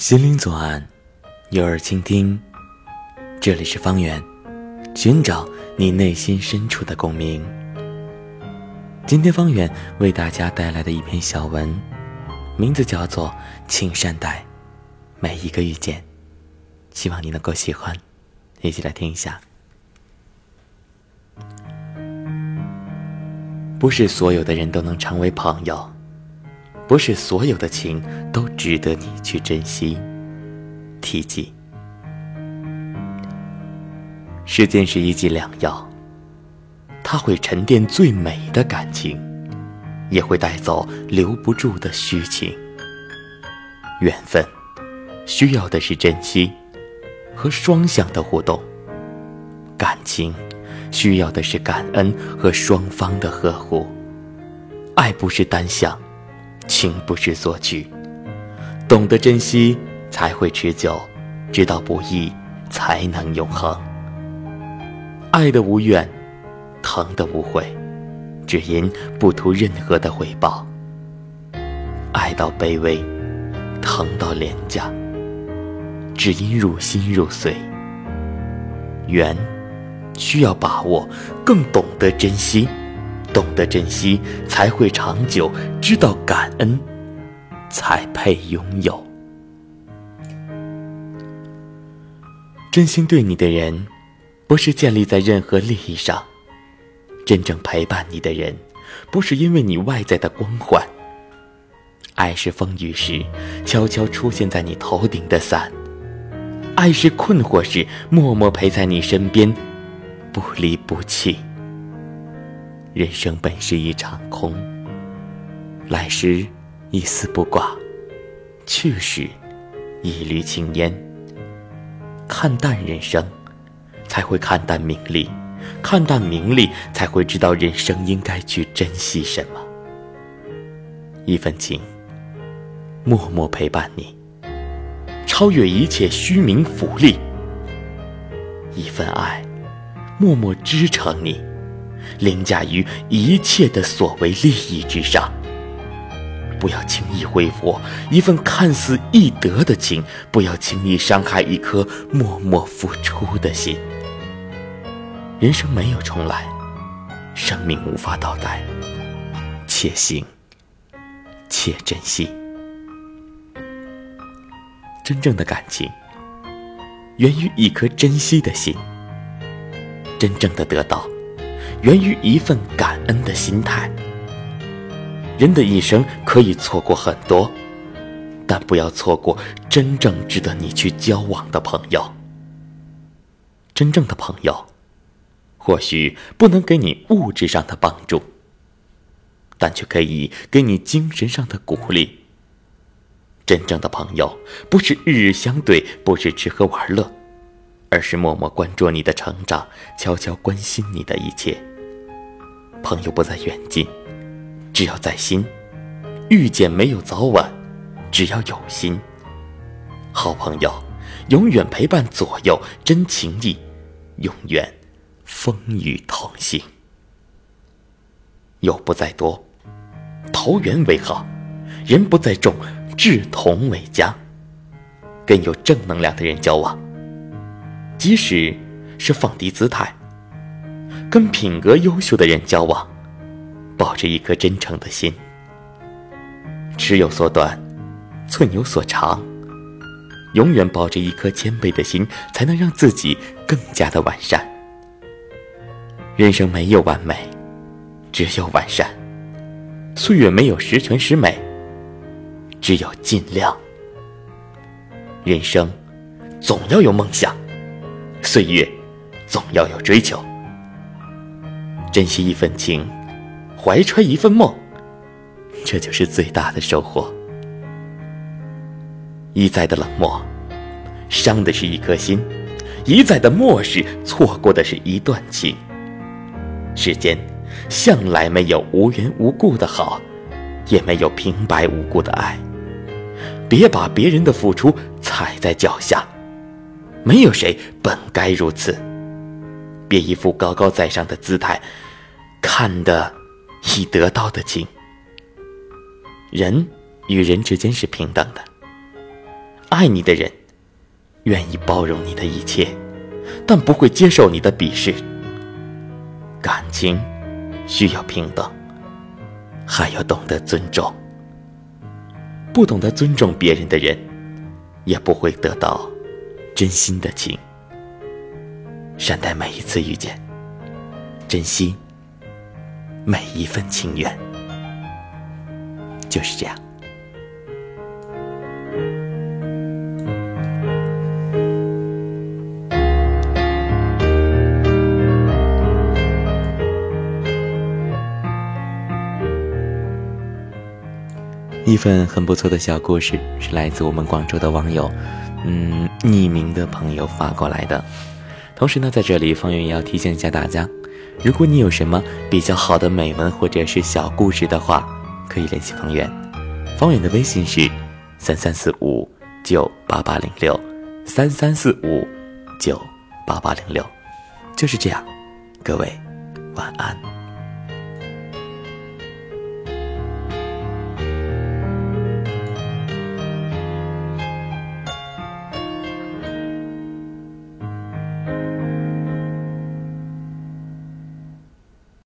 心灵左岸，有耳倾听。这里是方圆，寻找你内心深处的共鸣。今天方圆为大家带来的一篇小文，名字叫做《请善待每一个遇见》，希望你能够喜欢，一起来听一下。不是所有的人都能成为朋友，不是所有的情都值得你去珍惜、提及。时间是一剂良药，它会沉淀最美的感情，也会带走留不住的虚情。缘分需要的是珍惜和双向的互动，感情。需要的是感恩和双方的呵护。爱不是单向，情不是索取，懂得珍惜才会持久，知道不易才能永恒。爱的无怨，疼的无悔，只因不图任何的回报。爱到卑微，疼到廉价，只因入心入髓。缘。需要把握，更懂得珍惜，懂得珍惜才会长久，知道感恩才配拥有。真心对你的人，不是建立在任何利益上；真正陪伴你的人，不是因为你外在的光环。爱是风雨时悄悄出现在你头顶的伞，爱是困惑时默默陪在你身边。不离不弃。人生本是一场空，来时一丝不挂，去时一缕青烟。看淡人生，才会看淡名利；看淡名利，才会知道人生应该去珍惜什么。一份情，默默陪伴你，超越一切虚名浮利；一份爱。默默支撑你，凌驾于一切的所谓利益之上。不要轻易挥霍一份看似易得的情，不要轻易伤害一颗默默付出的心。人生没有重来，生命无法倒带，且行且珍惜。真正的感情，源于一颗珍惜的心。真正的得到，源于一份感恩的心态。人的一生可以错过很多，但不要错过真正值得你去交往的朋友。真正的朋友，或许不能给你物质上的帮助，但却可以给你精神上的鼓励。真正的朋友，不是日日相对，不是吃喝玩乐。而是默默关注你的成长，悄悄关心你的一切。朋友不在远近，只要在心；遇见没有早晚，只要有心。好朋友永远陪伴左右，真情谊永远风雨同行。友不在多，投缘为好；人不在众，志同为佳。跟有正能量的人交往。即使是放低姿态，跟品格优秀的人交往，抱着一颗真诚的心。尺有所短，寸有所长，永远抱着一颗谦卑的心，才能让自己更加的完善。人生没有完美，只有完善；岁月没有十全十美，只有尽量。人生总要有梦想。岁月，总要有追求。珍惜一份情，怀揣一份梦，这就是最大的收获。一再的冷漠，伤的是一颗心；一再的漠视，错过的是一段情。世间向来没有无缘无故的好，也没有平白无故的爱。别把别人的付出踩在脚下。没有谁本该如此。别一副高高在上的姿态，看的已得到的情。人与人之间是平等的，爱你的人，愿意包容你的一切，但不会接受你的鄙视。感情需要平等，还要懂得尊重。不懂得尊重别人的人，也不会得到真心的情。善待每一次遇见，珍惜每一份情缘，就是这样。一份很不错的小故事，是来自我们广州的网友，嗯，匿名的朋友发过来的。同时呢，在这里，方圆也要提醒一下大家，如果你有什么比较好的美文或者是小故事的话，可以联系方圆。方圆的微信是三三四五九八八零六，三三四五九八八零六，就是这样。各位，晚安。